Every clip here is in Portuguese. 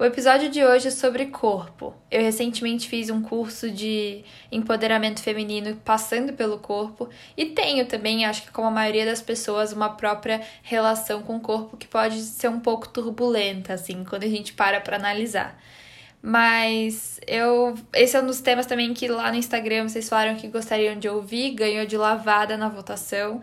O episódio de hoje é sobre corpo. Eu recentemente fiz um curso de empoderamento feminino passando pelo corpo e tenho também, acho que como a maioria das pessoas, uma própria relação com o corpo que pode ser um pouco turbulenta assim, quando a gente para para analisar. Mas eu. Esse é um dos temas também que lá no Instagram vocês falaram que gostariam de ouvir, ganhou de lavada na votação.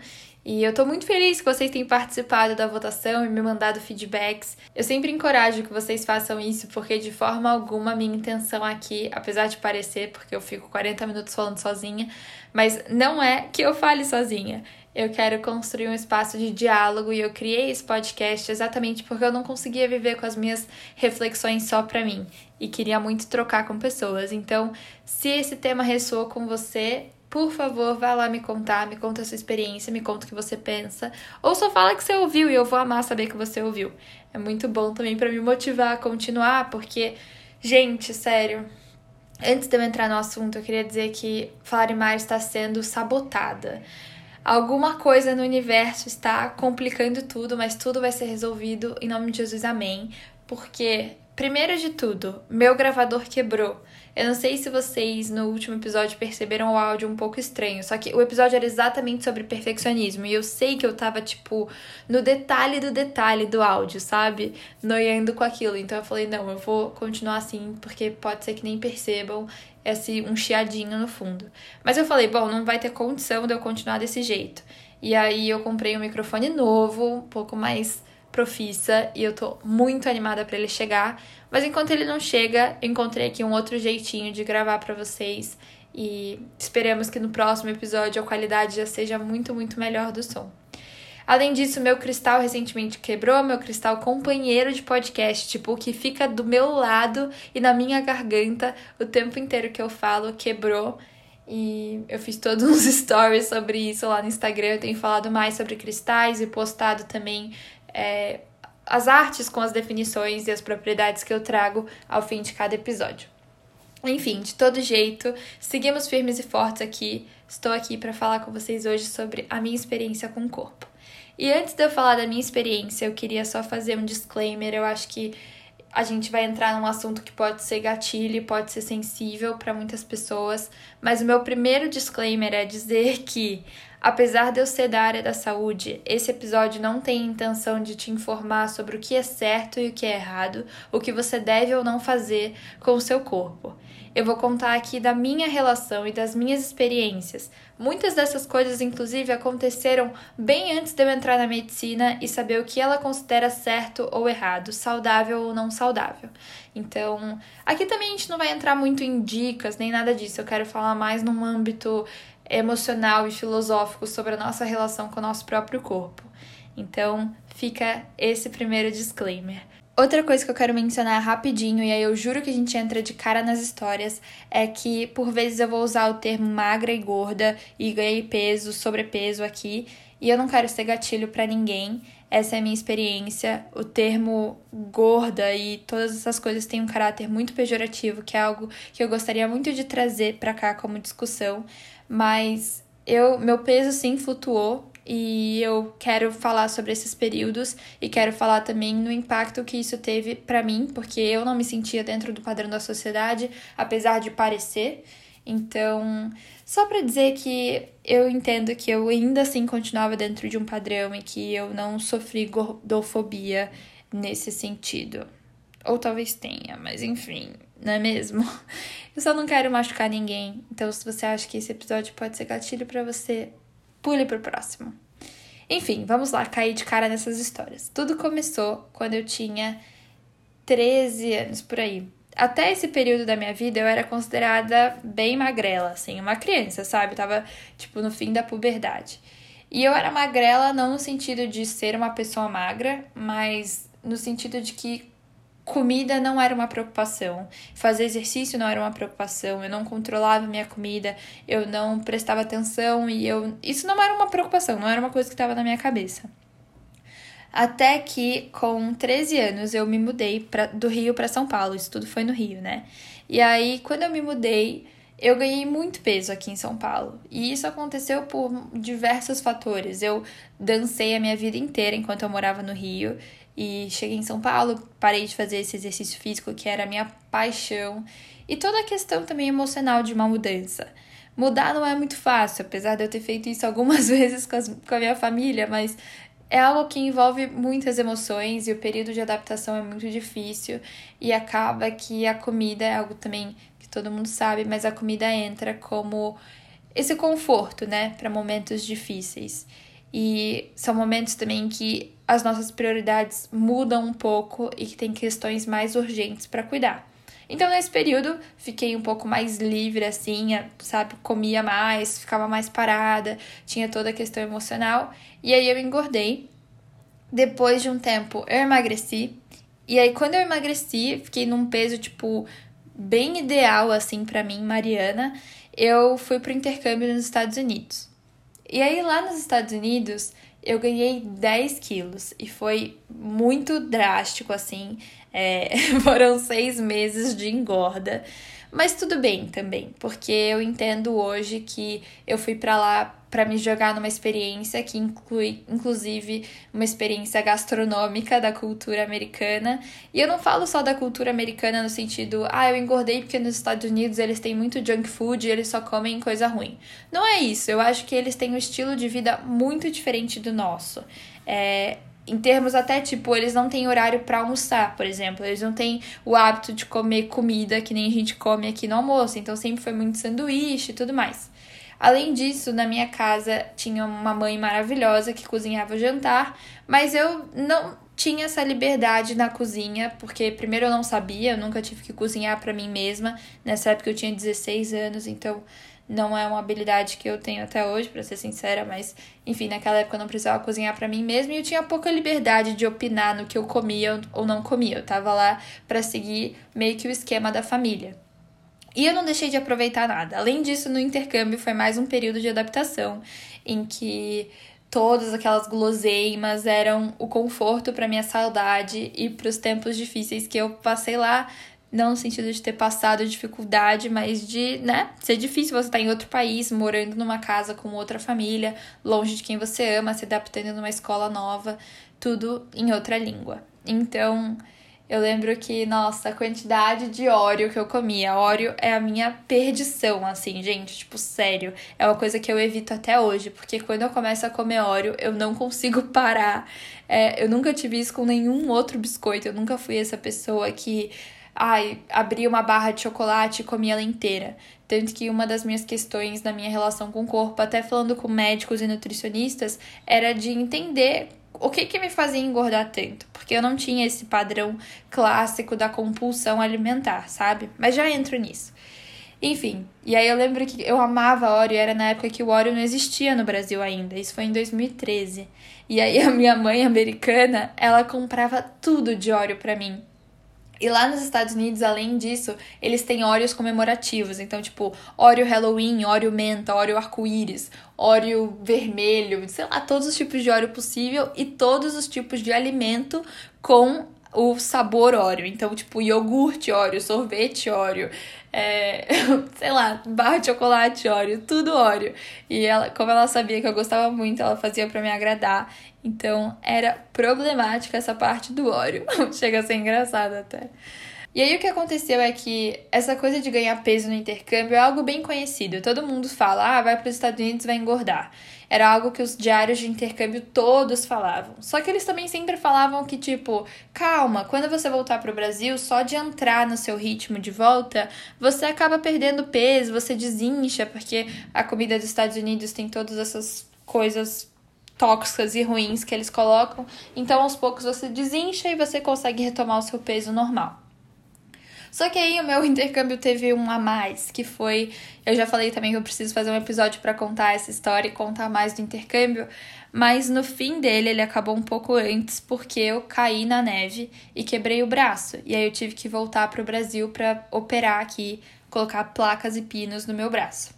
E eu tô muito feliz que vocês tenham participado da votação e me mandado feedbacks. Eu sempre encorajo que vocês façam isso, porque de forma alguma minha intenção aqui, apesar de parecer, porque eu fico 40 minutos falando sozinha, mas não é que eu fale sozinha. Eu quero construir um espaço de diálogo e eu criei esse podcast exatamente porque eu não conseguia viver com as minhas reflexões só para mim e queria muito trocar com pessoas. Então, se esse tema ressoou com você, por favor, vá lá me contar, me conta a sua experiência, me conta o que você pensa. Ou só fala que você ouviu e eu vou amar saber que você ouviu. É muito bom também para me motivar a continuar, porque, gente, sério. Antes de eu entrar no assunto, eu queria dizer que Flarimar está sendo sabotada. Alguma coisa no universo está complicando tudo, mas tudo vai ser resolvido em nome de Jesus, amém. Porque, primeiro de tudo, meu gravador quebrou. Eu não sei se vocês no último episódio perceberam o áudio um pouco estranho, só que o episódio era exatamente sobre perfeccionismo e eu sei que eu tava, tipo, no detalhe do detalhe do áudio, sabe? Noiando com aquilo. Então eu falei, não, eu vou continuar assim, porque pode ser que nem percebam esse um chiadinho no fundo. Mas eu falei, bom, não vai ter condição de eu continuar desse jeito. E aí eu comprei um microfone novo, um pouco mais profissa e eu tô muito animada para ele chegar. Mas enquanto ele não chega, encontrei aqui um outro jeitinho de gravar para vocês e esperamos que no próximo episódio a qualidade já seja muito, muito melhor do som. Além disso, meu cristal recentemente quebrou, meu cristal companheiro de podcast, tipo, que fica do meu lado e na minha garganta o tempo inteiro que eu falo, quebrou. E eu fiz todos uns stories sobre isso lá no Instagram. Eu tenho falado mais sobre cristais e postado também é, as artes com as definições e as propriedades que eu trago ao fim de cada episódio. Enfim, de todo jeito, seguimos firmes e fortes aqui. Estou aqui para falar com vocês hoje sobre a minha experiência com o corpo. E antes de eu falar da minha experiência, eu queria só fazer um disclaimer. Eu acho que a gente vai entrar num assunto que pode ser gatilho, pode ser sensível para muitas pessoas, mas o meu primeiro disclaimer é dizer que Apesar de eu ser da área da saúde, esse episódio não tem intenção de te informar sobre o que é certo e o que é errado, o que você deve ou não fazer com o seu corpo. Eu vou contar aqui da minha relação e das minhas experiências. Muitas dessas coisas, inclusive, aconteceram bem antes de eu entrar na medicina e saber o que ela considera certo ou errado, saudável ou não saudável. Então, aqui também a gente não vai entrar muito em dicas nem nada disso. Eu quero falar mais num âmbito emocional e filosófico sobre a nossa relação com o nosso próprio corpo. Então, fica esse primeiro disclaimer. Outra coisa que eu quero mencionar rapidinho, e aí eu juro que a gente entra de cara nas histórias, é que por vezes eu vou usar o termo magra e gorda e ganhei peso, sobrepeso aqui, e eu não quero ser gatilho para ninguém. Essa é a minha experiência. O termo gorda e todas essas coisas têm um caráter muito pejorativo, que é algo que eu gostaria muito de trazer para cá como discussão, mas eu meu peso sim flutuou e eu quero falar sobre esses períodos e quero falar também no impacto que isso teve para mim, porque eu não me sentia dentro do padrão da sociedade, apesar de parecer. Então, só para dizer que eu entendo que eu ainda assim continuava dentro de um padrão e que eu não sofri gordofobia nesse sentido. Ou talvez tenha, mas enfim, não é mesmo? Eu só não quero machucar ninguém. Então, se você acha que esse episódio pode ser gatilho para você, pule pro próximo. Enfim, vamos lá, cair de cara nessas histórias. Tudo começou quando eu tinha 13 anos por aí. Até esse período da minha vida eu era considerada bem magrela, assim, uma criança, sabe? Eu tava, tipo, no fim da puberdade. E eu era magrela não no sentido de ser uma pessoa magra, mas no sentido de que comida não era uma preocupação, fazer exercício não era uma preocupação, eu não controlava minha comida, eu não prestava atenção e eu isso não era uma preocupação, não era uma coisa que estava na minha cabeça. Até que com 13 anos eu me mudei pra, do Rio para São Paulo, isso tudo foi no Rio, né? E aí quando eu me mudei, eu ganhei muito peso aqui em São Paulo. E isso aconteceu por diversos fatores. Eu dancei a minha vida inteira enquanto eu morava no Rio. E cheguei em São Paulo, parei de fazer esse exercício físico que era a minha paixão. E toda a questão também emocional de uma mudança. Mudar não é muito fácil, apesar de eu ter feito isso algumas vezes com, as, com a minha família, mas é algo que envolve muitas emoções e o período de adaptação é muito difícil e acaba que a comida é algo também que todo mundo sabe, mas a comida entra como esse conforto, né, para momentos difíceis. E são momentos também que as nossas prioridades mudam um pouco e que tem questões mais urgentes para cuidar. Então, nesse período, fiquei um pouco mais livre, assim, sabe? Comia mais, ficava mais parada, tinha toda a questão emocional. E aí eu engordei. Depois de um tempo, eu emagreci. E aí, quando eu emagreci, fiquei num peso, tipo, bem ideal, assim, para mim, Mariana. Eu fui pro intercâmbio nos Estados Unidos. E aí, lá nos Estados Unidos, eu ganhei 10 quilos e foi muito drástico, assim. É, foram seis meses de engorda. Mas tudo bem também, porque eu entendo hoje que eu fui para lá para me jogar numa experiência que inclui, inclusive, uma experiência gastronômica da cultura americana. E eu não falo só da cultura americana no sentido, ah, eu engordei porque nos Estados Unidos eles têm muito junk food e eles só comem coisa ruim. Não é isso. Eu acho que eles têm um estilo de vida muito diferente do nosso. É, em termos até tipo, eles não têm horário para almoçar, por exemplo. Eles não têm o hábito de comer comida que nem a gente come aqui no almoço. Então sempre foi muito sanduíche e tudo mais. Além disso, na minha casa tinha uma mãe maravilhosa que cozinhava jantar, mas eu não tinha essa liberdade na cozinha, porque primeiro eu não sabia, eu nunca tive que cozinhar para mim mesma. Nessa época eu tinha 16 anos, então não é uma habilidade que eu tenho até hoje, para ser sincera, mas enfim, naquela época eu não precisava cozinhar para mim mesma e eu tinha pouca liberdade de opinar no que eu comia ou não comia. Eu tava lá para seguir meio que o esquema da família. E eu não deixei de aproveitar nada. Além disso, no intercâmbio foi mais um período de adaptação em que todas aquelas guloseimas eram o conforto para minha saudade e para os tempos difíceis que eu passei lá, não no sentido de ter passado dificuldade, mas de, né, ser difícil você estar tá em outro país, morando numa casa com outra família, longe de quem você ama, se adaptando numa escola nova, tudo em outra língua. Então, eu lembro que, nossa, a quantidade de óleo que eu comia. Óleo é a minha perdição, assim, gente. Tipo, sério. É uma coisa que eu evito até hoje. Porque quando eu começo a comer óleo, eu não consigo parar. É, eu nunca tive isso com nenhum outro biscoito. Eu nunca fui essa pessoa que, ai, abria uma barra de chocolate e comia ela inteira. Tanto que uma das minhas questões na minha relação com o corpo, até falando com médicos e nutricionistas, era de entender o que que me fazia engordar tanto? Porque eu não tinha esse padrão clássico da compulsão alimentar, sabe? Mas já entro nisso. Enfim, e aí eu lembro que eu amava Oreo, era na época que o Oreo não existia no Brasil ainda, isso foi em 2013. E aí a minha mãe americana, ela comprava tudo de Oreo para mim. E lá nos Estados Unidos, além disso, eles têm Oreos comemorativos. Então, tipo, Oreo Halloween, Oreo menta, Oreo arco-íris, Oreo vermelho, sei lá, todos os tipos de Oreo possível e todos os tipos de alimento com o sabor Oreo. Então, tipo, iogurte Oreo, sorvete Oreo, é, sei lá, barra de chocolate Oreo, tudo Oreo. E ela, como ela sabia que eu gostava muito, ela fazia para me agradar. Então era problemática essa parte do óleo. Chega a ser engraçado até. E aí o que aconteceu é que essa coisa de ganhar peso no intercâmbio é algo bem conhecido. Todo mundo fala, ah, vai para os Estados Unidos vai engordar. Era algo que os diários de intercâmbio todos falavam. Só que eles também sempre falavam que, tipo, calma, quando você voltar para o Brasil, só de entrar no seu ritmo de volta, você acaba perdendo peso, você desincha, porque a comida dos Estados Unidos tem todas essas coisas tóxicas e ruins que eles colocam. Então, aos poucos você desincha e você consegue retomar o seu peso normal. Só que aí o meu intercâmbio teve um a mais, que foi. Eu já falei também que eu preciso fazer um episódio para contar essa história e contar mais do intercâmbio, mas no fim dele ele acabou um pouco antes porque eu caí na neve e quebrei o braço. E aí eu tive que voltar para o Brasil para operar aqui, colocar placas e pinos no meu braço.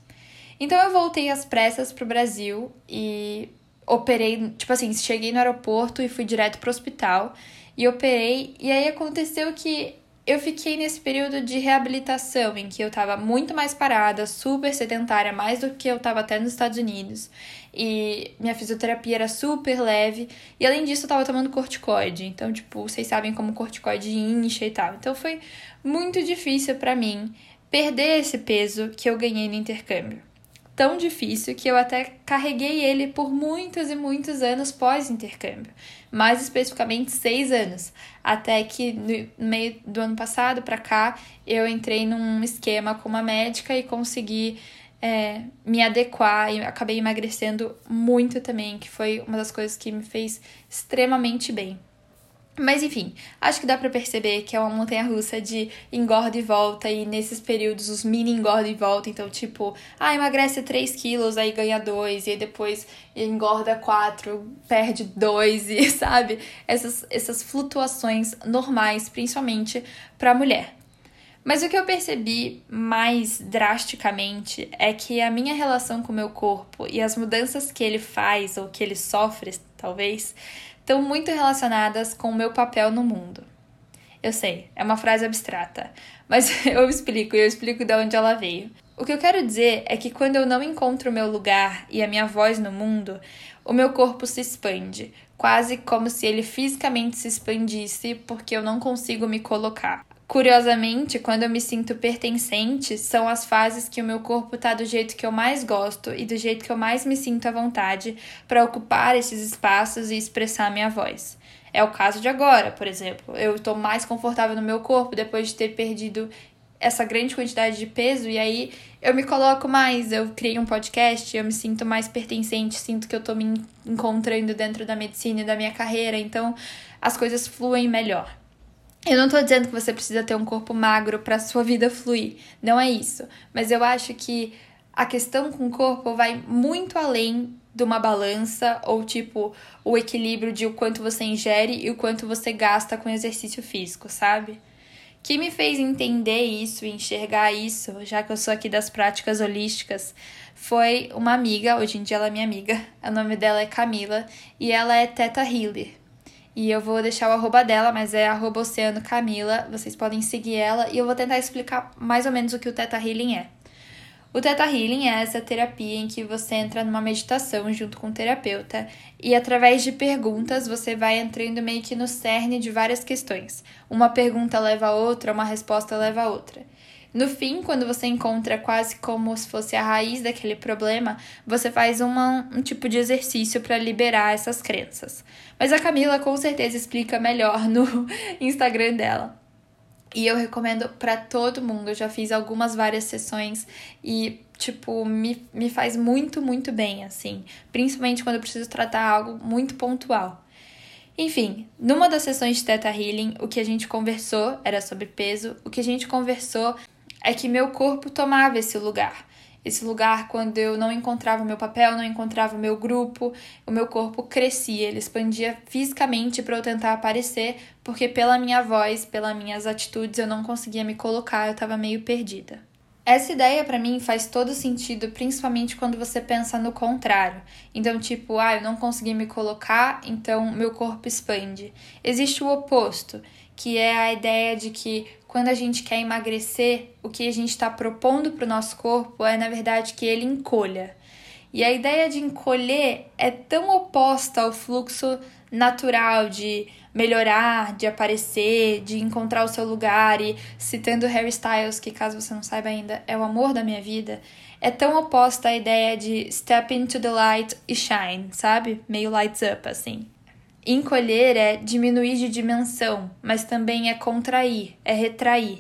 Então eu voltei às pressas pro Brasil e operei, tipo assim, cheguei no aeroporto e fui direto pro hospital e operei. E aí aconteceu que eu fiquei nesse período de reabilitação em que eu tava muito mais parada, super sedentária, mais do que eu tava até nos Estados Unidos. E minha fisioterapia era super leve. E além disso, eu tava tomando corticoide. Então, tipo, vocês sabem como corticoide incha e tal. Então foi muito difícil para mim perder esse peso que eu ganhei no intercâmbio tão difícil que eu até carreguei ele por muitos e muitos anos pós-intercâmbio, mais especificamente seis anos, até que no meio do ano passado para cá eu entrei num esquema com uma médica e consegui é, me adequar e acabei emagrecendo muito também, que foi uma das coisas que me fez extremamente bem. Mas enfim, acho que dá para perceber que é uma montanha russa de engorda e volta, e nesses períodos os mini engorda e volta. Então, tipo, ah, emagrece 3 quilos, aí ganha 2, e aí depois engorda 4, perde 2, e sabe? Essas, essas flutuações normais, principalmente para mulher. Mas o que eu percebi mais drasticamente é que a minha relação com o meu corpo e as mudanças que ele faz ou que ele sofre, talvez, estão muito relacionadas com o meu papel no mundo. Eu sei, é uma frase abstrata, mas eu explico e eu explico de onde ela veio. O que eu quero dizer é que quando eu não encontro o meu lugar e a minha voz no mundo, o meu corpo se expande, quase como se ele fisicamente se expandisse porque eu não consigo me colocar. Curiosamente, quando eu me sinto pertencente, são as fases que o meu corpo tá do jeito que eu mais gosto e do jeito que eu mais me sinto à vontade para ocupar esses espaços e expressar minha voz. É o caso de agora, por exemplo. Eu estou mais confortável no meu corpo depois de ter perdido essa grande quantidade de peso e aí eu me coloco mais, eu criei um podcast, eu me sinto mais pertencente, sinto que eu tô me encontrando dentro da medicina e da minha carreira, então as coisas fluem melhor. Eu não tô dizendo que você precisa ter um corpo magro para sua vida fluir, não é isso. Mas eu acho que a questão com o corpo vai muito além de uma balança ou tipo o equilíbrio de o quanto você ingere e o quanto você gasta com exercício físico, sabe? Que me fez entender isso enxergar isso, já que eu sou aqui das práticas holísticas, foi uma amiga, hoje em dia ela é minha amiga, o nome dela é Camila e ela é Teta Healer. E eu vou deixar o arroba dela, mas é arroba Oceano Camila. Vocês podem seguir ela e eu vou tentar explicar mais ou menos o que o Teta Healing é. O Teta Healing é essa terapia em que você entra numa meditação junto com o terapeuta e através de perguntas você vai entrando meio que no cerne de várias questões. Uma pergunta leva a outra, uma resposta leva a outra. No fim, quando você encontra quase como se fosse a raiz daquele problema, você faz uma, um tipo de exercício para liberar essas crenças. Mas a Camila com certeza explica melhor no Instagram dela. E eu recomendo para todo mundo. Eu já fiz algumas várias sessões e, tipo, me, me faz muito, muito bem, assim. Principalmente quando eu preciso tratar algo muito pontual. Enfim, numa das sessões de Theta Healing, o que a gente conversou era sobre peso. O que a gente conversou é que meu corpo tomava esse lugar. Esse lugar quando eu não encontrava o meu papel, não encontrava o meu grupo, o meu corpo crescia, ele expandia fisicamente para eu tentar aparecer, porque pela minha voz, pelas minhas atitudes, eu não conseguia me colocar, eu estava meio perdida. Essa ideia para mim faz todo sentido, principalmente quando você pensa no contrário. Então, tipo, ah, eu não consegui me colocar, então meu corpo expande. Existe o oposto, que é a ideia de que quando a gente quer emagrecer, o que a gente está propondo para o nosso corpo é, na verdade, que ele encolha. E a ideia de encolher é tão oposta ao fluxo natural de melhorar, de aparecer, de encontrar o seu lugar. E citando Harry Styles, que caso você não saiba ainda, é o amor da minha vida, é tão oposta à ideia de step into the light e shine, sabe? Meio lights up, assim. Encolher é diminuir de dimensão, mas também é contrair, é retrair.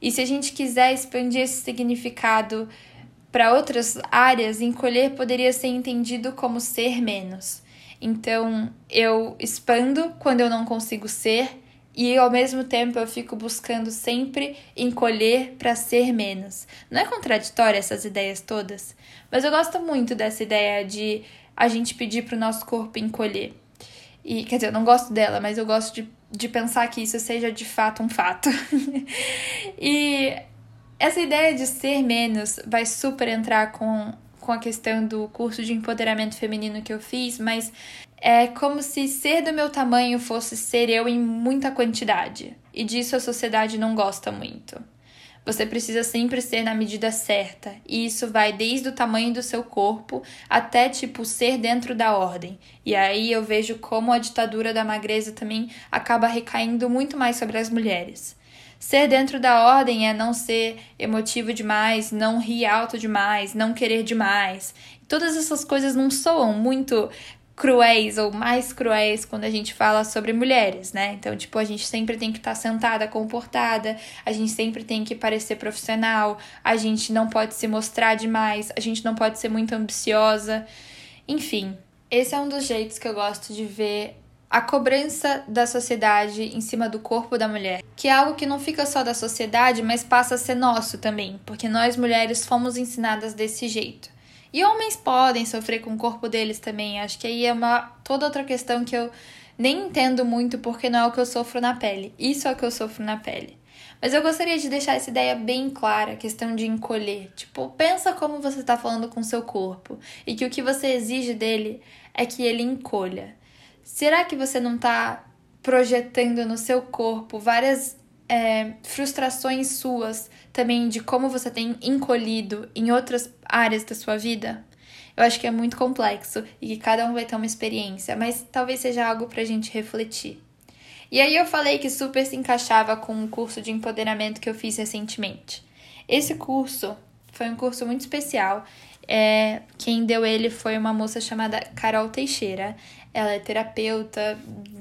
E se a gente quiser expandir esse significado para outras áreas, encolher poderia ser entendido como ser menos. Então, eu expando quando eu não consigo ser e ao mesmo tempo eu fico buscando sempre encolher para ser menos. Não é contraditório essas ideias todas? Mas eu gosto muito dessa ideia de a gente pedir para o nosso corpo encolher. E, quer dizer, eu não gosto dela, mas eu gosto de, de pensar que isso seja de fato um fato. e essa ideia de ser menos vai super entrar com, com a questão do curso de empoderamento feminino que eu fiz, mas é como se ser do meu tamanho fosse ser eu em muita quantidade. E disso a sociedade não gosta muito. Você precisa sempre ser na medida certa, e isso vai desde o tamanho do seu corpo até tipo ser dentro da ordem. E aí eu vejo como a ditadura da magreza também acaba recaindo muito mais sobre as mulheres. Ser dentro da ordem é não ser emotivo demais, não rir alto demais, não querer demais. Todas essas coisas não soam muito cruéis ou mais cruéis quando a gente fala sobre mulheres, né? Então, tipo, a gente sempre tem que estar tá sentada, comportada, a gente sempre tem que parecer profissional, a gente não pode se mostrar demais, a gente não pode ser muito ambiciosa. Enfim, esse é um dos jeitos que eu gosto de ver a cobrança da sociedade em cima do corpo da mulher, que é algo que não fica só da sociedade, mas passa a ser nosso também, porque nós mulheres fomos ensinadas desse jeito. E homens podem sofrer com o corpo deles também. Acho que aí é uma toda outra questão que eu nem entendo muito porque não é o que eu sofro na pele. Isso é o que eu sofro na pele. Mas eu gostaria de deixar essa ideia bem clara, a questão de encolher. Tipo, pensa como você está falando com seu corpo e que o que você exige dele é que ele encolha. Será que você não está projetando no seu corpo várias é, frustrações suas também de como você tem encolhido em outras áreas da sua vida? Eu acho que é muito complexo e que cada um vai ter uma experiência, mas talvez seja algo pra gente refletir. E aí eu falei que super se encaixava com um curso de empoderamento que eu fiz recentemente. Esse curso foi um curso muito especial. É, quem deu ele foi uma moça chamada Carol Teixeira. Ela é terapeuta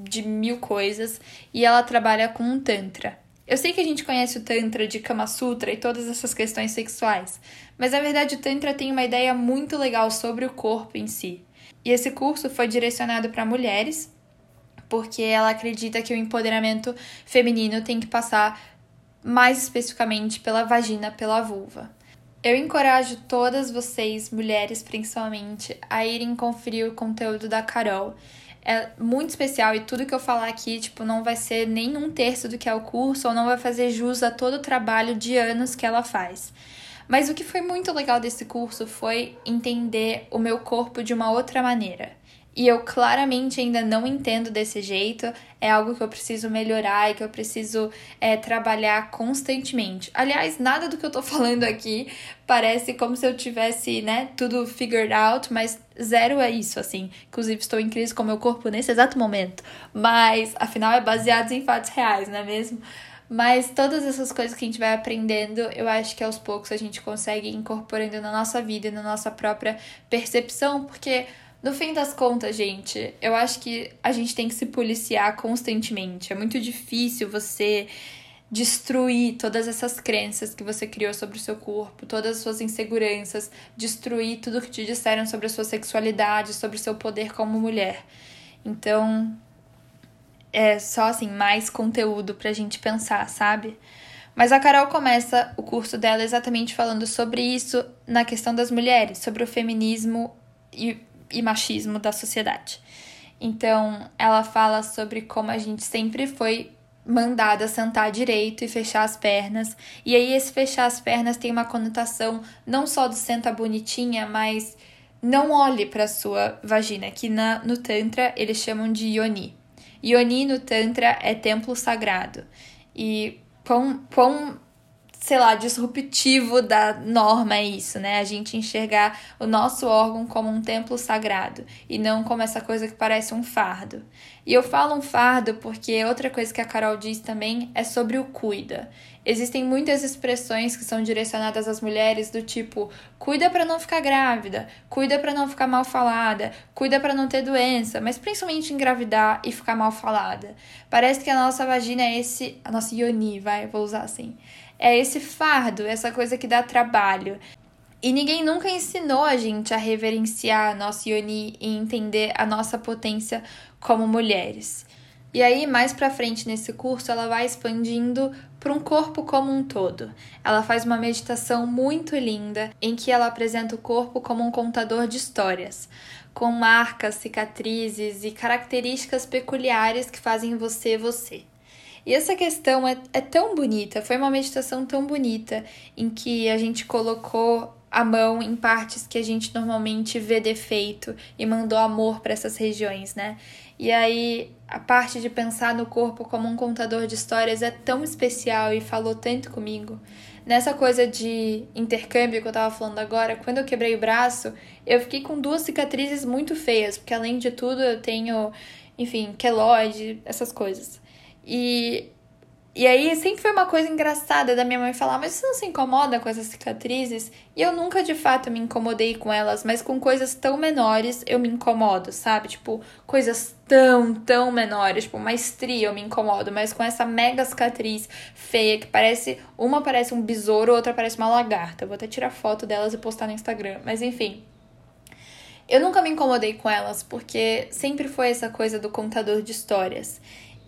de mil coisas e ela trabalha com um Tantra. Eu sei que a gente conhece o Tantra de Kama Sutra e todas essas questões sexuais, mas na verdade o Tantra tem uma ideia muito legal sobre o corpo em si. E esse curso foi direcionado para mulheres, porque ela acredita que o empoderamento feminino tem que passar mais especificamente pela vagina, pela vulva. Eu encorajo todas vocês, mulheres principalmente, a irem conferir o conteúdo da Carol é muito especial e tudo que eu falar aqui, tipo, não vai ser nem um terço do que é o curso ou não vai fazer jus a todo o trabalho de anos que ela faz. Mas o que foi muito legal desse curso foi entender o meu corpo de uma outra maneira. E eu claramente ainda não entendo desse jeito, é algo que eu preciso melhorar e que eu preciso é, trabalhar constantemente. Aliás, nada do que eu tô falando aqui parece como se eu tivesse, né, tudo figured out, mas zero é isso, assim. Inclusive, estou em crise com o meu corpo nesse exato momento. Mas, afinal, é baseado em fatos reais, não é mesmo? Mas todas essas coisas que a gente vai aprendendo, eu acho que aos poucos a gente consegue incorporando na nossa vida e na nossa própria percepção, porque no fim das contas, gente, eu acho que a gente tem que se policiar constantemente. É muito difícil você destruir todas essas crenças que você criou sobre o seu corpo, todas as suas inseguranças, destruir tudo que te disseram sobre a sua sexualidade, sobre o seu poder como mulher. Então, é só assim, mais conteúdo pra gente pensar, sabe? Mas a Carol começa o curso dela exatamente falando sobre isso na questão das mulheres, sobre o feminismo e e machismo da sociedade. Então, ela fala sobre como a gente sempre foi mandada sentar direito e fechar as pernas. E aí, esse fechar as pernas tem uma conotação não só do senta bonitinha, mas não olhe para sua vagina, que na, no Tantra eles chamam de Yoni. Yoni no Tantra é templo sagrado. E quão, quão sei lá, disruptivo da norma é isso, né? A gente enxergar o nosso órgão como um templo sagrado e não como essa coisa que parece um fardo. E eu falo um fardo porque outra coisa que a Carol diz também é sobre o cuida. Existem muitas expressões que são direcionadas às mulheres do tipo: cuida para não ficar grávida, cuida para não ficar mal falada, cuida para não ter doença, mas principalmente engravidar e ficar mal falada. Parece que a nossa vagina é esse, a nossa ioni, vai, vou usar assim é esse fardo, essa coisa que dá trabalho. E ninguém nunca ensinou a gente a reverenciar a nossa Yoni e entender a nossa potência como mulheres. E aí, mais pra frente nesse curso, ela vai expandindo para um corpo como um todo. Ela faz uma meditação muito linda em que ela apresenta o corpo como um contador de histórias, com marcas, cicatrizes e características peculiares que fazem você você. E essa questão é, é tão bonita, foi uma meditação tão bonita em que a gente colocou a mão em partes que a gente normalmente vê defeito e mandou amor para essas regiões, né? E aí a parte de pensar no corpo como um contador de histórias é tão especial e falou tanto comigo. Nessa coisa de intercâmbio que eu tava falando agora, quando eu quebrei o braço, eu fiquei com duas cicatrizes muito feias, porque além de tudo eu tenho, enfim, queloide, essas coisas. E e aí sempre foi uma coisa engraçada da minha mãe falar, mas você não se incomoda com essas cicatrizes? E eu nunca de fato me incomodei com elas, mas com coisas tão menores eu me incomodo, sabe? Tipo, coisas tão, tão menores, tipo, uma estria eu me incomodo, mas com essa mega cicatriz feia que parece, uma parece um besouro, outra parece uma lagarta. Eu vou até tirar foto delas e postar no Instagram, mas enfim. Eu nunca me incomodei com elas, porque sempre foi essa coisa do contador de histórias.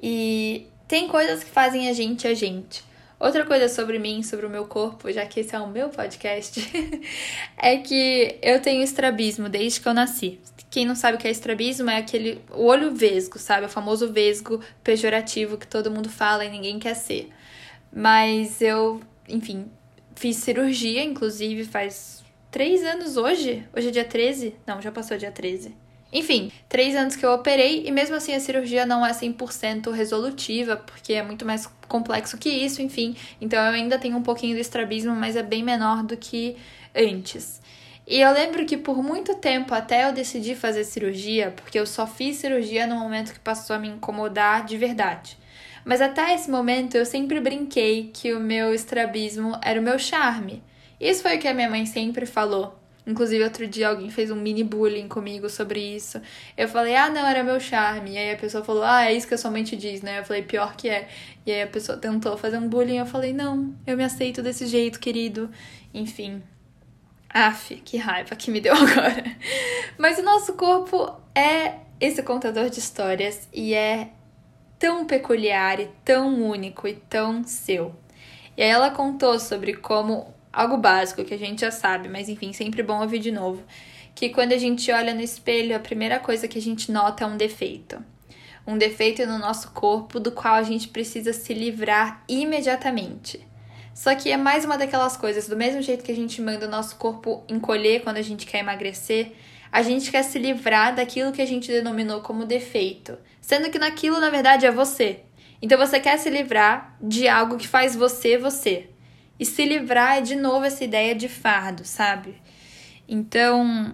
E tem coisas que fazem a gente a gente. Outra coisa sobre mim, sobre o meu corpo, já que esse é o meu podcast, é que eu tenho estrabismo desde que eu nasci. Quem não sabe o que é estrabismo é aquele o olho vesgo, sabe? O famoso vesgo pejorativo que todo mundo fala e ninguém quer ser. Mas eu, enfim, fiz cirurgia, inclusive, faz três anos hoje. Hoje é dia 13? Não, já passou dia 13. Enfim, três anos que eu operei e mesmo assim a cirurgia não é 100% resolutiva, porque é muito mais complexo que isso, enfim. Então eu ainda tenho um pouquinho do estrabismo, mas é bem menor do que antes. E eu lembro que por muito tempo, até eu decidir fazer cirurgia, porque eu só fiz cirurgia no momento que passou a me incomodar de verdade. Mas até esse momento eu sempre brinquei que o meu estrabismo era o meu charme. Isso foi o que a minha mãe sempre falou. Inclusive, outro dia alguém fez um mini bullying comigo sobre isso. Eu falei, ah, não, era meu charme. E aí a pessoa falou, ah, é isso que a sua mente diz, né? Eu falei, pior que é. E aí a pessoa tentou fazer um bullying. Eu falei, não, eu me aceito desse jeito, querido. Enfim. Aff, que raiva que me deu agora. Mas o nosso corpo é esse contador de histórias e é tão peculiar e tão único e tão seu. E aí ela contou sobre como algo básico que a gente já sabe, mas enfim, sempre bom ouvir de novo, que quando a gente olha no espelho, a primeira coisa que a gente nota é um defeito. Um defeito no nosso corpo do qual a gente precisa se livrar imediatamente. Só que é mais uma daquelas coisas, do mesmo jeito que a gente manda o nosso corpo encolher quando a gente quer emagrecer, a gente quer se livrar daquilo que a gente denominou como defeito, sendo que naquilo na verdade é você. Então você quer se livrar de algo que faz você você e se livrar é de novo essa ideia de fardo, sabe? Então,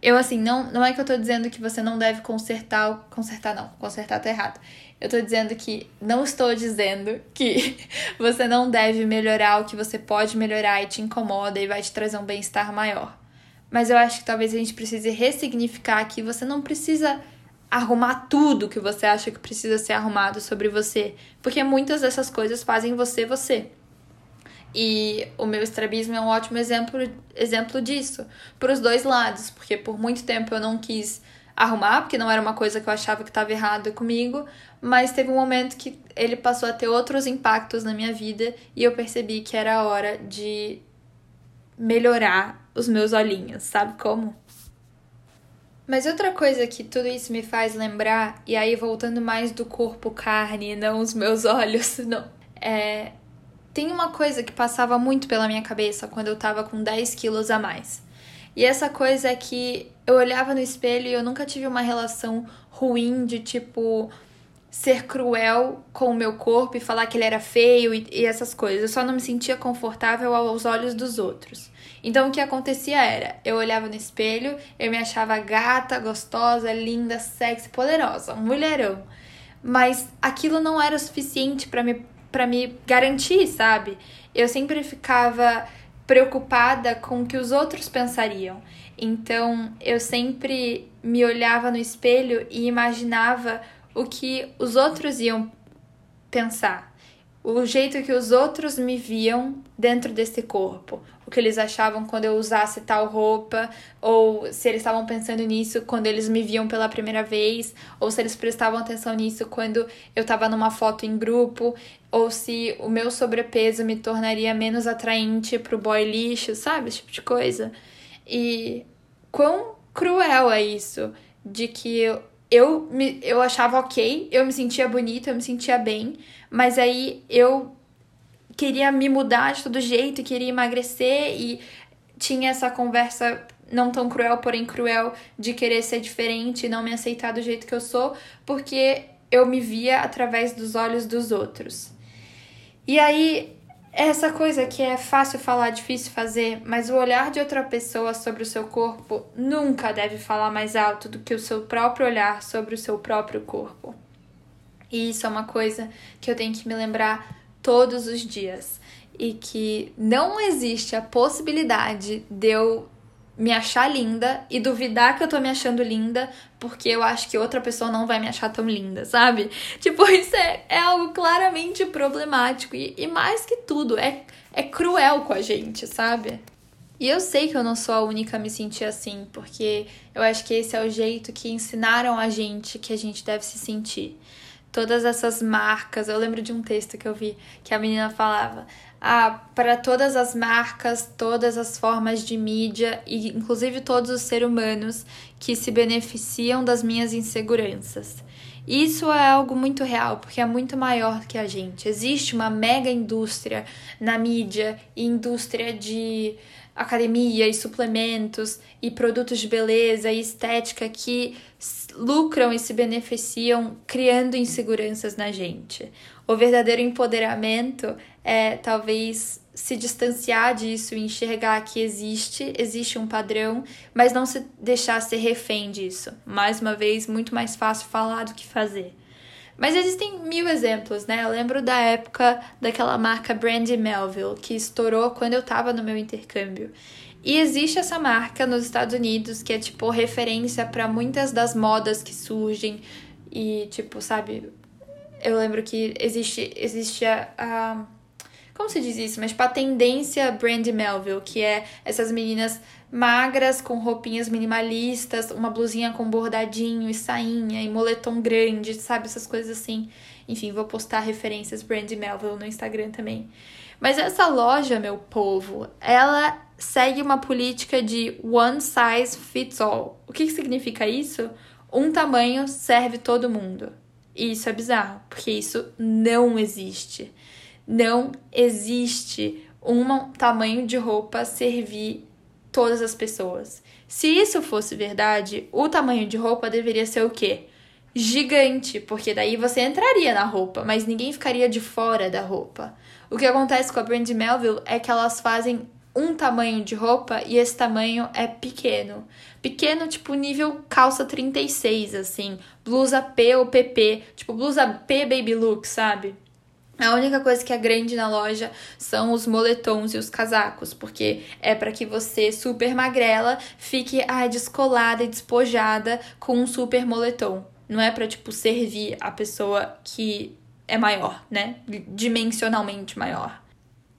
eu assim, não, não é que eu tô dizendo que você não deve consertar, consertar não, consertar tá errado. Eu tô dizendo que não estou dizendo que você não deve melhorar o que você pode melhorar e te incomoda e vai te trazer um bem-estar maior. Mas eu acho que talvez a gente precise ressignificar que você não precisa arrumar tudo que você acha que precisa ser arrumado sobre você, porque muitas dessas coisas fazem você você. E o meu estrabismo é um ótimo exemplo, exemplo disso, para os dois lados, porque por muito tempo eu não quis arrumar, porque não era uma coisa que eu achava que estava errada comigo, mas teve um momento que ele passou a ter outros impactos na minha vida e eu percebi que era a hora de melhorar os meus olhinhos, sabe como? Mas outra coisa que tudo isso me faz lembrar, e aí voltando mais do corpo carne, não os meus olhos, não, é tem uma coisa que passava muito pela minha cabeça quando eu tava com 10 quilos a mais. E essa coisa é que eu olhava no espelho e eu nunca tive uma relação ruim de tipo ser cruel com o meu corpo e falar que ele era feio e, e, essas coisas. Eu só não me sentia confortável aos olhos dos outros. Então o que acontecia era, eu olhava no espelho, eu me achava gata, gostosa, linda, sexy, poderosa, mulherão. Mas aquilo não era o suficiente para me para me garantir, sabe? Eu sempre ficava preocupada com o que os outros pensariam. Então, eu sempre me olhava no espelho e imaginava o que os outros iam pensar, o jeito que os outros me viam dentro desse corpo, que eles achavam quando eu usasse tal roupa, ou se eles estavam pensando nisso quando eles me viam pela primeira vez, ou se eles prestavam atenção nisso quando eu tava numa foto em grupo, ou se o meu sobrepeso me tornaria menos atraente pro boy lixo, sabe? Esse tipo de coisa. E quão cruel é isso, de que eu, eu, me, eu achava ok, eu me sentia bonita, eu me sentia bem, mas aí eu queria me mudar de todo jeito, queria emagrecer e tinha essa conversa não tão cruel, porém cruel, de querer ser diferente e não me aceitar do jeito que eu sou, porque eu me via através dos olhos dos outros. E aí, essa coisa que é fácil falar, difícil fazer, mas o olhar de outra pessoa sobre o seu corpo nunca deve falar mais alto do que o seu próprio olhar sobre o seu próprio corpo. E isso é uma coisa que eu tenho que me lembrar todos os dias. E que não existe a possibilidade de eu me achar linda e duvidar que eu tô me achando linda porque eu acho que outra pessoa não vai me achar tão linda, sabe? Tipo, isso é, é algo claramente problemático e, e mais que tudo, é, é cruel com a gente, sabe? E eu sei que eu não sou a única a me sentir assim, porque eu acho que esse é o jeito que ensinaram a gente que a gente deve se sentir todas essas marcas. Eu lembro de um texto que eu vi que a menina falava: ah, para todas as marcas, todas as formas de mídia e inclusive todos os seres humanos que se beneficiam das minhas inseguranças. Isso é algo muito real, porque é muito maior que a gente. Existe uma mega indústria na mídia e indústria de academia e suplementos e produtos de beleza e estética que lucram e se beneficiam criando inseguranças na gente. O verdadeiro empoderamento é talvez se distanciar disso e enxergar que existe, existe um padrão, mas não se deixar ser refém disso. Mais uma vez, muito mais fácil falar do que fazer. Mas existem mil exemplos, né? Eu lembro da época daquela marca Brandy Melville, que estourou quando eu tava no meu intercâmbio. E existe essa marca nos Estados Unidos que é tipo referência para muitas das modas que surgem e tipo, sabe, eu lembro que existe existe a, a como se diz isso? Mas tipo a tendência Brandy Melville, que é essas meninas magras com roupinhas minimalistas, uma blusinha com bordadinho e sainha e moletom grande, sabe essas coisas assim. Enfim, vou postar referências Brandy Melville no Instagram também. Mas essa loja, meu povo, ela segue uma política de one size fits all. O que, que significa isso? Um tamanho serve todo mundo. E isso é bizarro, porque isso não existe. Não existe um tamanho de roupa servir todas as pessoas. Se isso fosse verdade, o tamanho de roupa deveria ser o quê? Gigante, porque daí você entraria na roupa, mas ninguém ficaria de fora da roupa. O que acontece com a Brandy Melville é que elas fazem um tamanho de roupa e esse tamanho é pequeno. Pequeno, tipo nível calça 36, assim. Blusa P ou PP. Tipo, blusa P baby look, sabe? A única coisa que é grande na loja são os moletons e os casacos, porque é para que você, super magrela, fique ai, descolada e despojada com um super moletom. Não é para tipo servir a pessoa que é maior, né? Dimensionalmente maior.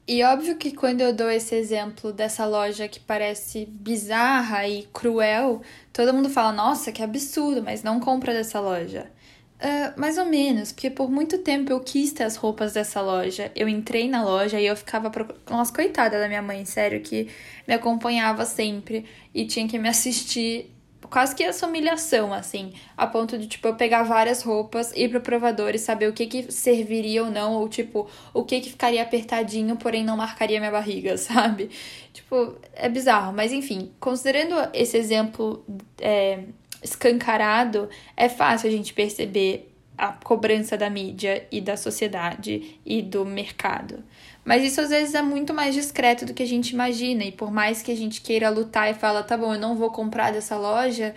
E óbvio que quando eu dou esse exemplo dessa loja que parece bizarra e cruel, todo mundo fala, nossa, que absurdo, mas não compra dessa loja. Uh, mais ou menos, porque por muito tempo eu quis ter as roupas dessa loja. Eu entrei na loja e eu ficava. Pro... Nossa, coitada da minha mãe, sério, que me acompanhava sempre e tinha que me assistir quase que essa humilhação, assim, a ponto de, tipo, eu pegar várias roupas, ir pro provador e saber o que que serviria ou não, ou, tipo, o que que ficaria apertadinho, porém não marcaria minha barriga, sabe? Tipo, é bizarro, mas enfim, considerando esse exemplo é, escancarado, é fácil a gente perceber a cobrança da mídia e da sociedade e do mercado. Mas isso às vezes é muito mais discreto do que a gente imagina, e por mais que a gente queira lutar e fala, tá bom, eu não vou comprar dessa loja,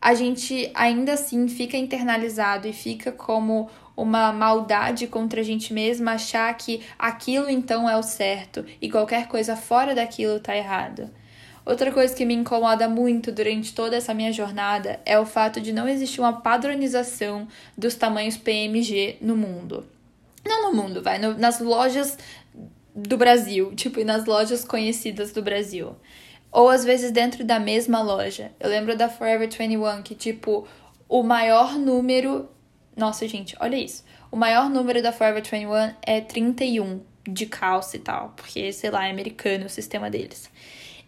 a gente ainda assim fica internalizado e fica como uma maldade contra a gente mesma achar que aquilo então é o certo e qualquer coisa fora daquilo tá errado. Outra coisa que me incomoda muito durante toda essa minha jornada é o fato de não existir uma padronização dos tamanhos PMG no mundo. Não no mundo, vai, no, nas lojas do Brasil, tipo, nas lojas conhecidas do Brasil. Ou às vezes dentro da mesma loja. Eu lembro da Forever 21, que, tipo, o maior número. Nossa, gente, olha isso. O maior número da Forever 21 é 31 de calça e tal, porque, sei lá, é americano o sistema deles.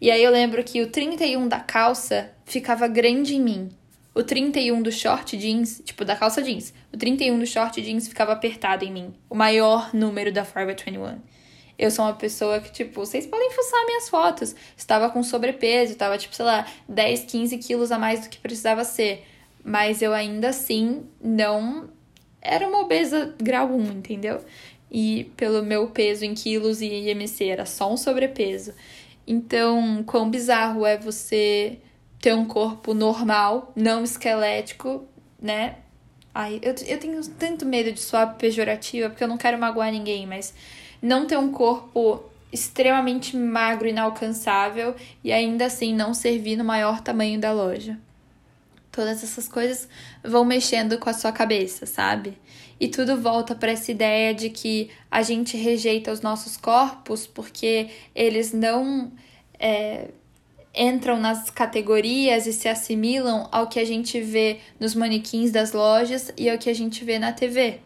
E aí eu lembro que o 31 da calça ficava grande em mim. O 31 do short jeans, tipo, da calça jeans, o 31 do short jeans ficava apertado em mim. O maior número da Forever 21. Eu sou uma pessoa que, tipo, vocês podem fuçar minhas fotos. Estava com sobrepeso, estava, tipo, sei lá, 10, 15 quilos a mais do que precisava ser. Mas eu ainda assim não era uma obesa grau 1, entendeu? E pelo meu peso em quilos e IMC era só um sobrepeso. Então, quão bizarro é você ter um corpo normal, não esquelético, né? Ai, eu, eu tenho tanto medo de soar pejorativa, porque eu não quero magoar ninguém, mas não ter um corpo extremamente magro, inalcançável e ainda assim não servir no maior tamanho da loja. Todas essas coisas vão mexendo com a sua cabeça, sabe? E tudo volta para essa ideia de que a gente rejeita os nossos corpos porque eles não é, entram nas categorias e se assimilam ao que a gente vê nos manequins das lojas e ao que a gente vê na TV.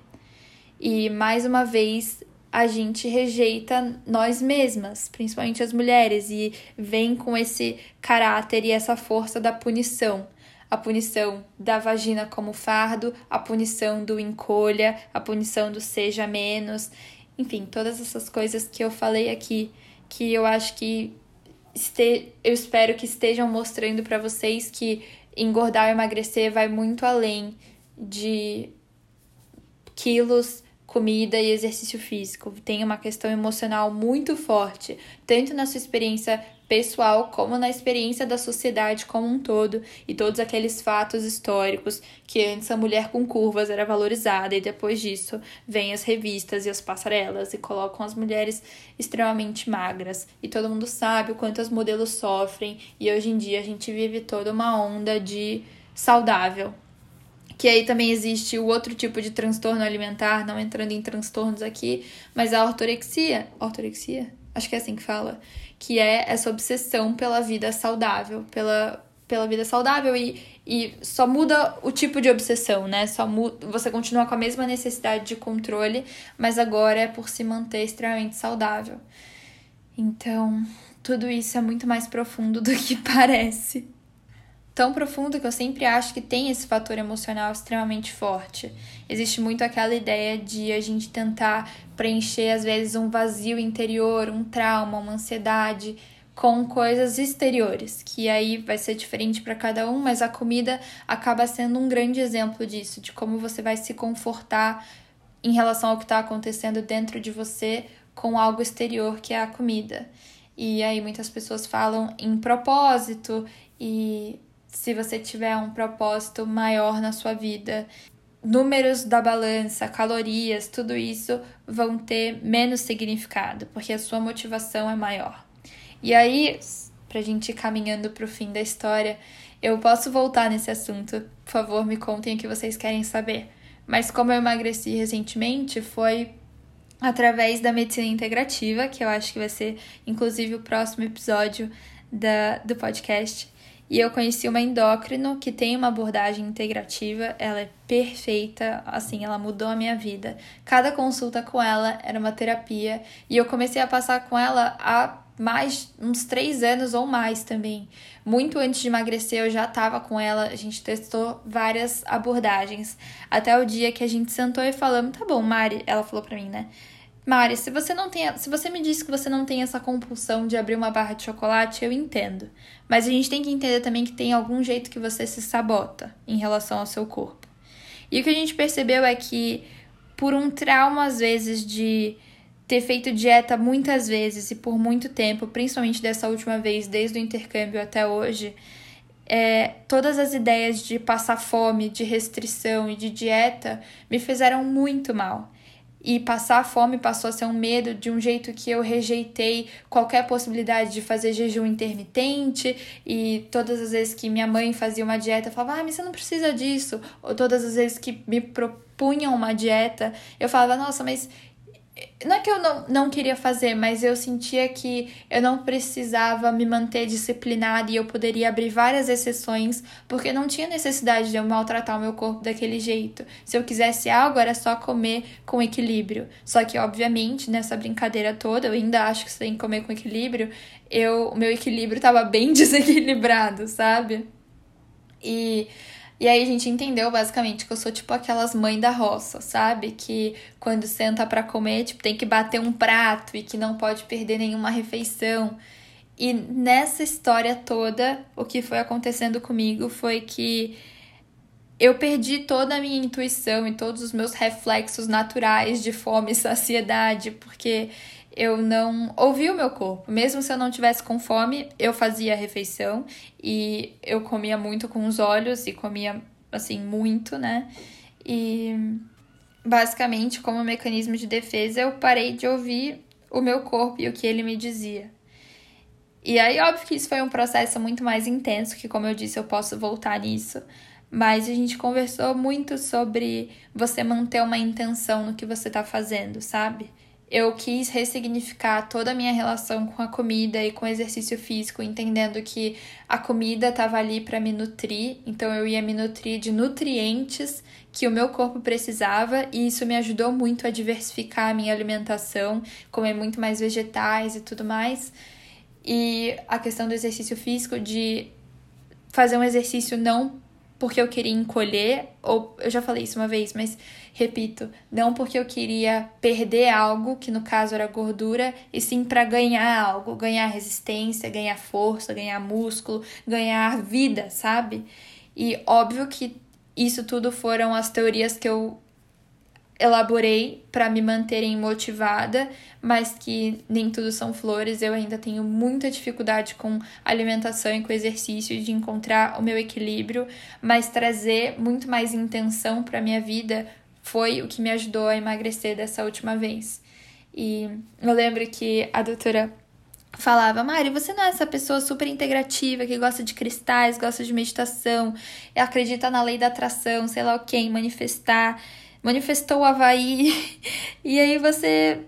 E mais uma vez, a gente rejeita nós mesmas, principalmente as mulheres, e vem com esse caráter e essa força da punição. A punição da vagina como fardo, a punição do encolha, a punição do seja menos, enfim, todas essas coisas que eu falei aqui, que eu acho que este... eu espero que estejam mostrando para vocês que engordar e emagrecer vai muito além de quilos comida e exercício físico. Tem uma questão emocional muito forte, tanto na sua experiência pessoal como na experiência da sociedade como um todo. E todos aqueles fatos históricos que antes a mulher com curvas era valorizada e depois disso vem as revistas e as passarelas e colocam as mulheres extremamente magras. E todo mundo sabe o quanto as modelos sofrem e hoje em dia a gente vive toda uma onda de saudável que aí também existe o outro tipo de transtorno alimentar, não entrando em transtornos aqui, mas a ortorexia, ortorexia? Acho que é assim que fala, que é essa obsessão pela vida saudável, pela, pela vida saudável e, e só muda o tipo de obsessão, né? Só muda, você continua com a mesma necessidade de controle, mas agora é por se manter extremamente saudável. Então, tudo isso é muito mais profundo do que parece tão profundo que eu sempre acho que tem esse fator emocional extremamente forte. Existe muito aquela ideia de a gente tentar preencher, às vezes, um vazio interior, um trauma, uma ansiedade com coisas exteriores, que aí vai ser diferente para cada um, mas a comida acaba sendo um grande exemplo disso, de como você vai se confortar em relação ao que está acontecendo dentro de você com algo exterior que é a comida. E aí muitas pessoas falam em propósito e se você tiver um propósito maior na sua vida. Números da balança, calorias, tudo isso vão ter menos significado, porque a sua motivação é maior. E aí, pra gente ir caminhando pro fim da história, eu posso voltar nesse assunto. Por favor, me contem o que vocês querem saber. Mas como eu emagreci recentemente, foi através da medicina integrativa, que eu acho que vai ser inclusive o próximo episódio da, do podcast. E eu conheci uma endócrino que tem uma abordagem integrativa, ela é perfeita, assim, ela mudou a minha vida. Cada consulta com ela era uma terapia e eu comecei a passar com ela há mais uns três anos ou mais também. Muito antes de emagrecer, eu já estava com ela, a gente testou várias abordagens. Até o dia que a gente sentou e falamos: tá bom, Mari, ela falou pra mim, né? Mari, se você não tem, se você me disse que você não tem essa compulsão de abrir uma barra de chocolate, eu entendo. Mas a gente tem que entender também que tem algum jeito que você se sabota em relação ao seu corpo. E o que a gente percebeu é que por um trauma às vezes de ter feito dieta muitas vezes e por muito tempo, principalmente dessa última vez, desde o intercâmbio até hoje, é, todas as ideias de passar fome, de restrição e de dieta me fizeram muito mal e passar fome passou a ser um medo de um jeito que eu rejeitei qualquer possibilidade de fazer jejum intermitente. E todas as vezes que minha mãe fazia uma dieta eu falava, ah, mas você não precisa disso, ou todas as vezes que me propunham uma dieta, eu falava, nossa, mas Não é que eu não, não queria fazer, mas eu sentia que eu não precisava me manter disciplinada e eu poderia abrir várias exceções, porque não tinha necessidade de eu maltratar o meu corpo daquele jeito. Se eu quisesse algo, era só comer com equilíbrio. Só que, obviamente, nessa brincadeira toda, eu ainda acho que você tem que comer com equilíbrio, eu, o meu equilíbrio estava bem desequilibrado, sabe? E e aí a gente entendeu basicamente que eu sou tipo aquelas mães da roça, sabe? Que quando senta para comer, tipo, tem que bater um prato e que não pode perder nenhuma refeição. E nessa história toda, o que foi acontecendo comigo foi que eu perdi toda a minha intuição e todos os meus reflexos naturais de fome e saciedade, porque eu não ouvi o meu corpo. Mesmo se eu não tivesse com fome, eu fazia a refeição e eu comia muito com os olhos e comia assim muito, né? E basicamente, como mecanismo de defesa, eu parei de ouvir o meu corpo e o que ele me dizia. E aí, óbvio que isso foi um processo muito mais intenso, que como eu disse, eu posso voltar nisso. Mas a gente conversou muito sobre você manter uma intenção no que você tá fazendo, sabe? Eu quis ressignificar toda a minha relação com a comida e com o exercício físico, entendendo que a comida estava ali para me nutrir, então eu ia me nutrir de nutrientes que o meu corpo precisava, e isso me ajudou muito a diversificar a minha alimentação, comer muito mais vegetais e tudo mais. E a questão do exercício físico, de fazer um exercício não porque eu queria encolher, ou eu já falei isso uma vez, mas repito, não porque eu queria perder algo, que no caso era gordura, e sim para ganhar algo, ganhar resistência, ganhar força, ganhar músculo, ganhar vida, sabe? E óbvio que isso tudo foram as teorias que eu elaborei para me manterem motivada, mas que nem tudo são flores. Eu ainda tenho muita dificuldade com alimentação e com exercício de encontrar o meu equilíbrio, mas trazer muito mais intenção para minha vida foi o que me ajudou a emagrecer dessa última vez. E eu lembro que a doutora falava, Mari, você não é essa pessoa super integrativa que gosta de cristais, gosta de meditação, acredita na lei da atração, sei lá o que, manifestar manifestou o Havaí, e aí você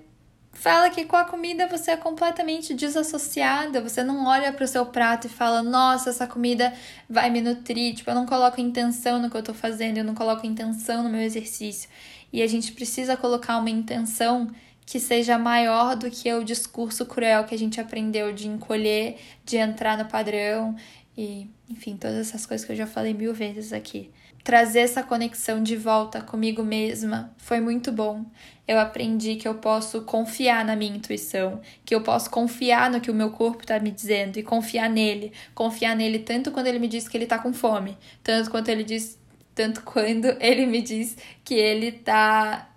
fala que com a comida você é completamente desassociada, você não olha para o seu prato e fala, nossa, essa comida vai me nutrir, tipo, eu não coloco intenção no que eu tô fazendo, eu não coloco intenção no meu exercício. E a gente precisa colocar uma intenção que seja maior do que o discurso cruel que a gente aprendeu de encolher, de entrar no padrão e, enfim, todas essas coisas que eu já falei mil vezes aqui trazer essa conexão de volta comigo mesma foi muito bom. Eu aprendi que eu posso confiar na minha intuição, que eu posso confiar no que o meu corpo está me dizendo e confiar nele, confiar nele tanto quando ele me diz que ele está com fome, tanto quanto ele diz, tanto quando ele me diz que ele está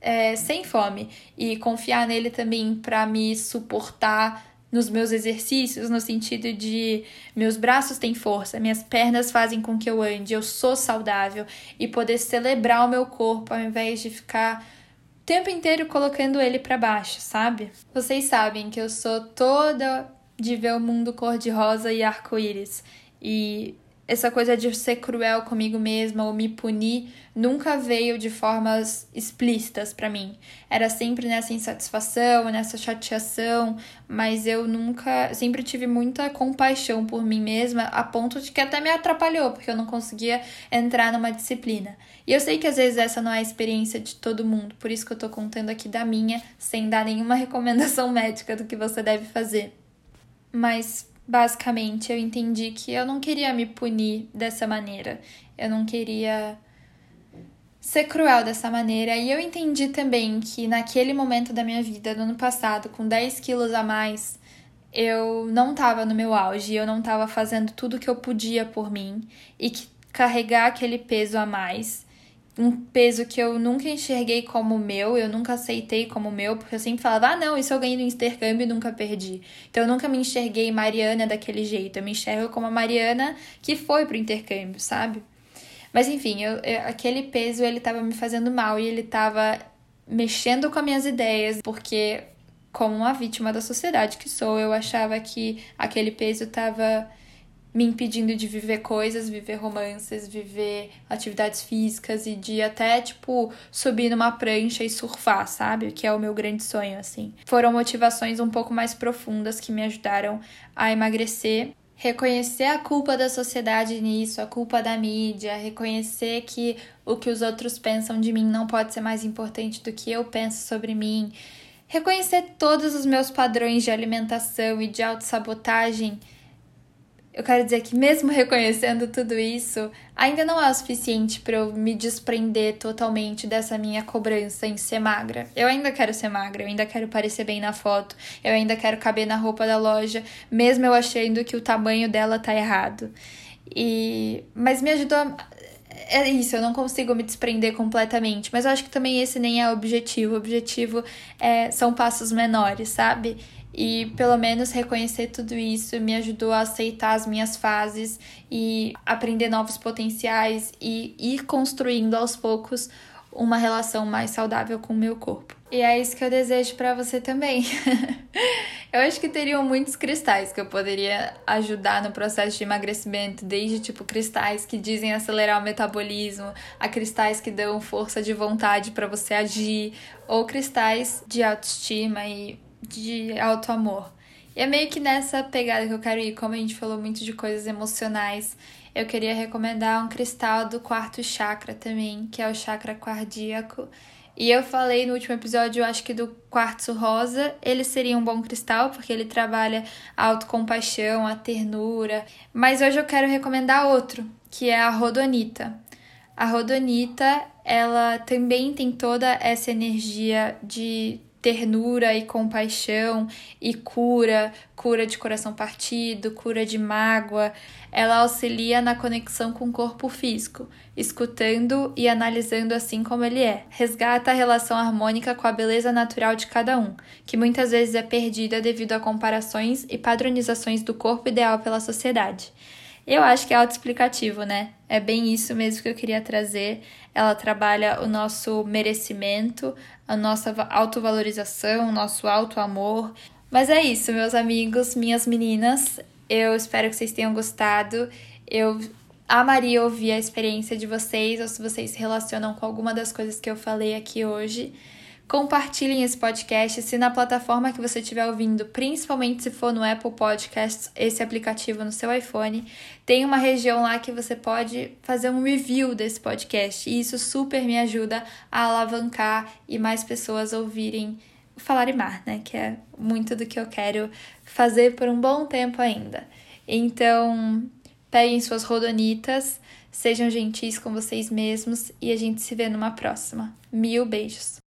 é, sem fome e confiar nele também para me suportar nos meus exercícios, no sentido de meus braços têm força, minhas pernas fazem com que eu ande, eu sou saudável e poder celebrar o meu corpo ao invés de ficar o tempo inteiro colocando ele para baixo, sabe? Vocês sabem que eu sou toda de ver o mundo cor-de-rosa e arco-íris. E essa coisa de ser cruel comigo mesma ou me punir nunca veio de formas explícitas para mim. Era sempre nessa insatisfação, nessa chateação, mas eu nunca, sempre tive muita compaixão por mim mesma, a ponto de que até me atrapalhou, porque eu não conseguia entrar numa disciplina. E eu sei que às vezes essa não é a experiência de todo mundo, por isso que eu tô contando aqui da minha, sem dar nenhuma recomendação médica do que você deve fazer. Mas basicamente, eu entendi que eu não queria me punir dessa maneira. Eu não queria ser cruel dessa maneira. E eu entendi também que naquele momento da minha vida, no ano passado, com 10 quilos a mais, eu não estava no meu auge, eu não estava fazendo tudo que eu podia por mim. E que carregar aquele peso a mais um peso que eu nunca enxerguei como meu, eu nunca aceitei como meu, porque eu sempre falava, ah, não, isso eu ganhei no intercâmbio e nunca perdi. Então eu nunca me enxerguei Mariana daquele jeito, eu me enxergo como a Mariana que foi pro intercâmbio, sabe? Mas enfim, eu, eu, aquele peso ele tava me fazendo mal e ele tava mexendo com as minhas ideias, porque como uma vítima da sociedade que sou, eu achava que aquele peso tava me impedindo de viver coisas, viver romances, viver atividades físicas e de até, tipo, subir numa prancha e surfar, sabe? Que é o meu grande sonho, assim. Foram motivações um pouco mais profundas que me ajudaram a emagrecer reconhecer a culpa da sociedade nisso, a culpa da mídia, reconhecer que o que os outros pensam de mim não pode ser mais importante do que eu penso sobre mim, reconhecer todos os meus padrões de alimentação e de autossabotagem eu quero dizer que, mesmo reconhecendo tudo isso, ainda não é o suficiente para eu me desprender totalmente dessa minha cobrança em ser magra. Eu ainda quero ser magra, eu ainda quero parecer bem na foto, eu ainda quero caber na roupa da loja, mesmo eu achando que o tamanho dela tá errado. E mas me ajudou a... é isso, eu não consigo me desprender completamente, mas eu acho que também esse nem é o objetivo. O objetivo é são passos menores, sabe? E pelo menos reconhecer tudo isso me ajudou a aceitar as minhas fases e aprender novos potenciais e ir construindo aos poucos uma relação mais saudável com o meu corpo. E é isso que eu desejo para você também. eu acho que teriam muitos cristais que eu poderia ajudar no processo de emagrecimento, desde tipo cristais que dizem acelerar o metabolismo, a cristais que dão força de vontade para você agir, ou cristais de autoestima e de alto amor. E é meio que nessa pegada que eu quero ir, como a gente falou muito de coisas emocionais, eu queria recomendar um cristal do quarto chakra também, que é o chakra cardíaco. E eu falei no último episódio, eu acho que do quartzo rosa, ele seria um bom cristal, porque ele trabalha a autocompaixão, a ternura. Mas hoje eu quero recomendar outro, que é a rodonita. A rodonita, ela também tem toda essa energia de ternura e compaixão e cura, cura de coração partido, cura de mágoa. Ela auxilia na conexão com o corpo físico, escutando e analisando assim como ele é. Resgata a relação harmônica com a beleza natural de cada um, que muitas vezes é perdida devido a comparações e padronizações do corpo ideal pela sociedade. Eu acho que é autoexplicativo, né? É bem isso mesmo que eu queria trazer. Ela trabalha o nosso merecimento, a nossa autovalorização, o nosso auto-amor. Mas é isso, meus amigos, minhas meninas. Eu espero que vocês tenham gostado. Eu amaria ouvir a experiência de vocês ou se vocês se relacionam com alguma das coisas que eu falei aqui hoje. Compartilhem esse podcast se na plataforma que você estiver ouvindo, principalmente se for no Apple Podcasts, esse aplicativo no seu iPhone, tem uma região lá que você pode fazer um review desse podcast. E isso super me ajuda a alavancar e mais pessoas ouvirem falar e mar, né? Que é muito do que eu quero fazer por um bom tempo ainda. Então, peguem suas rodonitas, sejam gentis com vocês mesmos e a gente se vê numa próxima. Mil beijos!